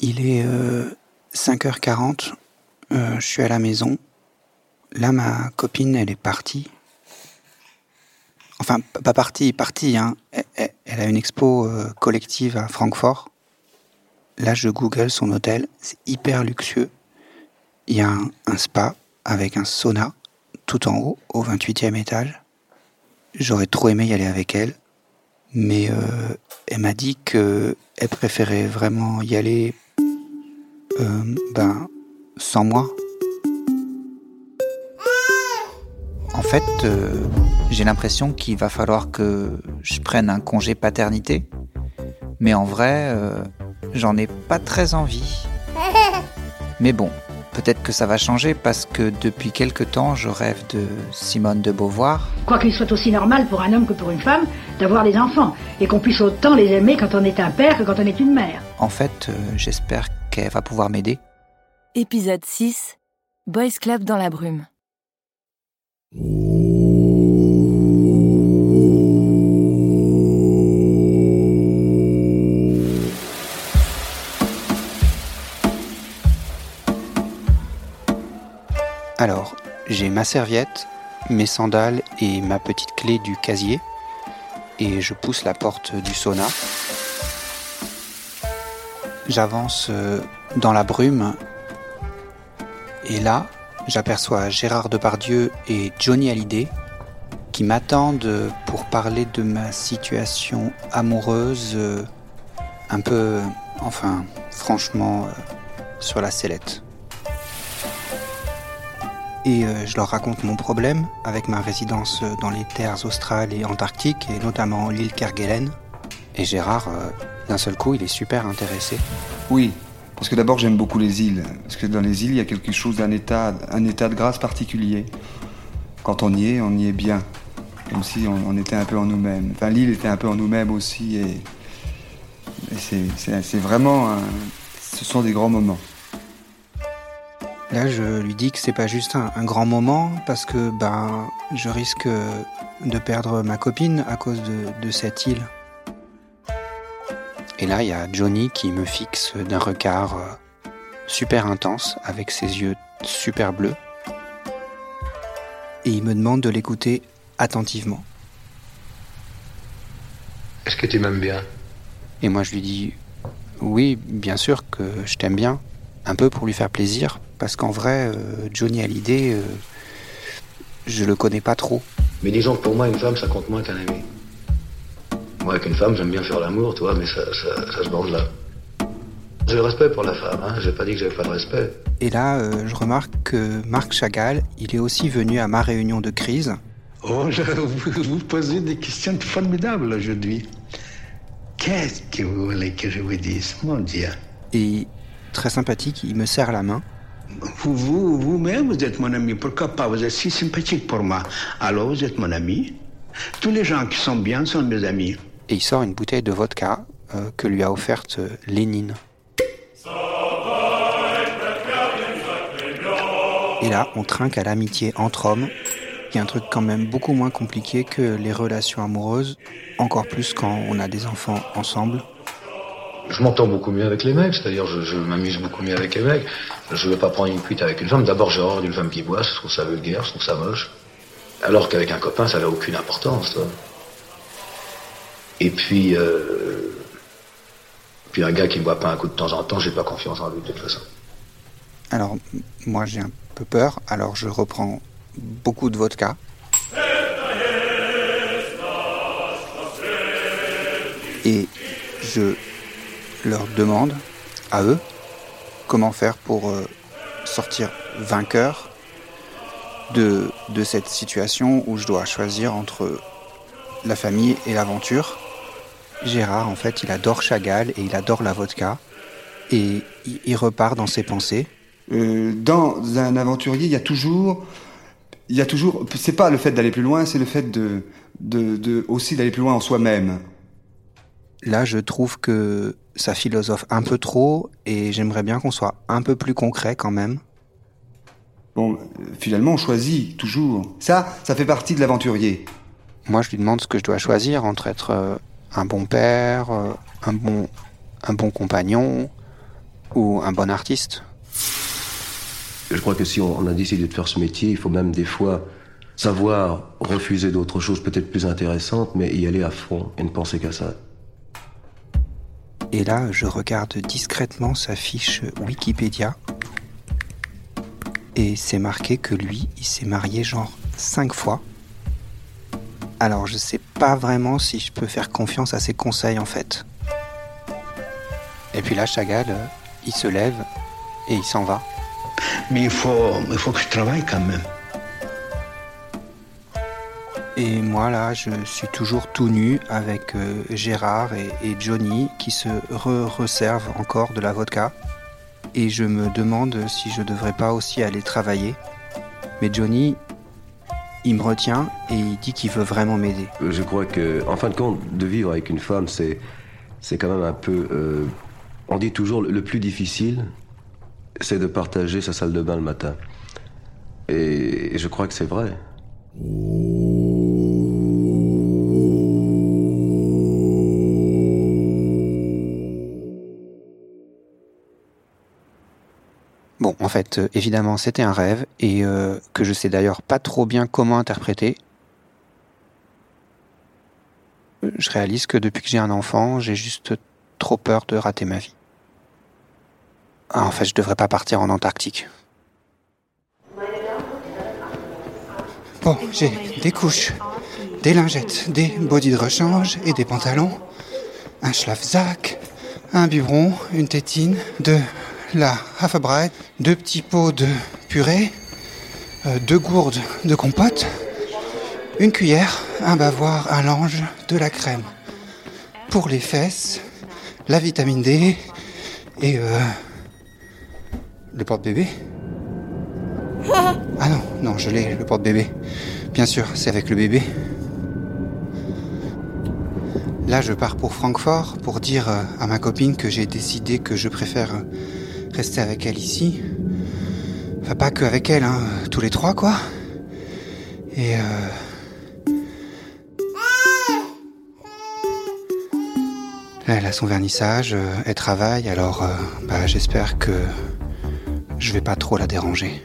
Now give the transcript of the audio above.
Il est 5h40, je suis à la maison. Là, ma copine, elle est partie. Enfin, pas partie, partie, hein. Elle, a une expo collective à Francfort. Là, je google son hôtel, c'est hyper luxueux. Il y a un, spa avec un sauna tout en haut, au 28e étage. J'aurais trop aimé y aller avec elle, mais euh, elle m'a dit qu'elle préférait vraiment y aller euh, ben, sans moi. En fait, euh, j'ai l'impression qu'il va falloir que je prenne un congé paternité, mais en vrai, j'en ai pas très envie. Mais bon, peut-être que ça va changer parce que depuis quelque temps, je rêve de Simone de Beauvoir. Quoi qu'il soit aussi normal pour un homme que pour une femme d'avoir des enfants et qu'on puisse autant les aimer quand on est un père que quand on est une mère. En fait, euh, j'espère qu'elle va pouvoir m'aider. Épisode 6 Boys Club dans la brume. Alors, j'ai ma serviette, mes sandales et ma petite clé du casier. Et je pousse la porte du sauna. J'avance euh, dans la brume. Et là, j'aperçois Gérard Depardieu et Johnny Hallyday qui m'attendent pour parler de ma situation amoureuse euh, un peu, enfin, franchement, euh, sur la sellette et je leur raconte mon problème avec ma résidence dans les terres australes et antarctiques et notamment l'île Kerguelen. Et Gérard, d'un seul coup, il est super intéressé. Oui, parce que d'abord j'aime beaucoup les îles. Parce que dans les îles, il y a quelque chose d'un état, un état de grâce particulier. Quand on y est, on y est bien. Comme si on, était un peu en nous-mêmes. Enfin, l'île était un peu en nous-mêmes aussi. Et, c'est vraiment. ce sont des grands moments. Là, je lui dis que c'est pas juste un, grand moment parce que ben, je risque de perdre ma copine à cause de, cette île. Et là, il y a Johnny qui me fixe d'un regard euh, super intense avec ses yeux super bleus. Et il me demande de l'écouter attentivement. Est-ce que tu m'aimes bien? Et moi, je lui dis oui, bien sûr que je t'aime bien, un peu pour lui faire plaisir, parce qu'en vrai, euh, Johnny Hallyday, euh, je le connais pas trop. Mais disons que pour moi, une femme, ça compte moins qu'un ami. Moi, avec une femme, j'aime bien faire l'amour, toi, mais ça, ça, se bande là. J'ai le respect pour la femme, hein. j'ai pas dit que j'avais pas de respect. Et là, euh, je remarque que Marc Chagall, il est aussi venu à ma réunion de crise. Oh, je, vous, vous posez des questions formidables aujourd'hui. Qu'est-ce que vous voulez que je vous dise, mon Dieu? Et très sympathique, il me serre la main. Vous, vous, vous-même, vous êtes mon ami. Pourquoi pas? Vous êtes si sympathique pour moi. Alors, vous êtes mon ami. Tous les gens qui sont bien sont mes amis. Et il sort une bouteille de vodka euh, que lui a offerte euh, Lénine. Et là, on trinque à l'amitié entre hommes, qui est un truc quand même beaucoup moins compliqué que les relations amoureuses, encore plus quand on a des enfants ensemble je m'entends beaucoup mieux avec les mecs, c'est-à-dire je, m'amuse beaucoup mieux avec les mecs. Je ne veux pas prendre une cuite avec une femme. D'abord, j'ai horreur d'une femme qui boit, je trouve ça vulgaire, je trouve ça moche. Alors qu'avec un copain, ça n'a aucune importance. Et puis, euh, puis un gars qui ne boit pas un coup de temps en temps, j'ai pas confiance en lui de toute façon. Alors, moi j'ai un peu peur, alors je reprends beaucoup de vodka. Et je leur demande à eux comment faire pour euh, sortir vainqueur de, de cette situation où je dois choisir entre la famille et l'aventure. Gérard, en fait, il adore Chagall et il adore la vodka. Et il, repart dans ses pensées. Euh, dans un aventurier, il y a toujours, il y a toujours, c'est pas le fait d'aller plus loin, c'est le fait de, de, de aussi d'aller plus loin en soi-même. Là, je trouve que ça philosophe un peu trop et j'aimerais bien qu'on soit un peu plus concret quand même. Bon, finalement, on choisit toujours. Ça, ça fait partie de l'aventurier. Moi, je lui demande ce que je dois choisir entre être euh, un bon père, euh, un bon, un bon compagnon, Ou un bon artiste. Je crois que si on a décidé de faire ce métier, il faut même des fois savoir refuser d'autres choses peut-être plus intéressantes, mais y aller à fond et ne penser qu'à ça. Et là, je regarde discrètement sa fiche Wikipédia. Et c'est marqué que lui, il s'est marié genre cinq fois. Alors je sais pas vraiment si je peux faire confiance à ses conseils en fait. Et puis là, Chagall, euh, il se lève et il s'en va. Mais il faut, il faut que je travaille quand même. Et moi là, je suis toujours tout nu avec euh, Gérard et, et Johnny qui se re-reservent encore de la vodka. Et je me demande si je devrais pas aussi aller travailler. Mais Johnny, il me retient et il dit qu'il veut vraiment m'aider. Je crois que, en fin de compte, de vivre avec une femme, c'est, c'est quand même un peu. euh, on dit toujours le plus difficile, c'est de partager sa salle de bain le matin. Et, et je crois que c'est vrai. Bon, en fait, euh, évidemment, c'était un rêve et euh, que je sais d'ailleurs pas trop bien comment interpréter. Je réalise que depuis que j'ai un enfant, j'ai juste trop peur de rater ma vie. Ah, en fait, je devrais pas partir en Antarctique. Bon, j'ai des couches, des lingettes, des bodys de rechange et des pantalons, un schlafsack, un biberon, une tétine, de la Haferbrei, deux petits pots de purée, euh, deux gourdes de compote, une cuillère, un bavoir, un linge, de la crème. Pour les fesses, la vitamine D et euh, le porte-bébé. Ah non, non, je l'ai, le porte-bébé. Bien sûr, c'est avec le bébé. Là, je pars pour Francfort pour dire euh, à ma copine que j'ai décidé que je préfère rester avec elle ici. Enfin, pas que avec elle, hein, tous les trois, quoi. Et euh... Elle a son vernissage, euh, elle travaille, alors euh, bah, j'espère que je vais pas trop la déranger.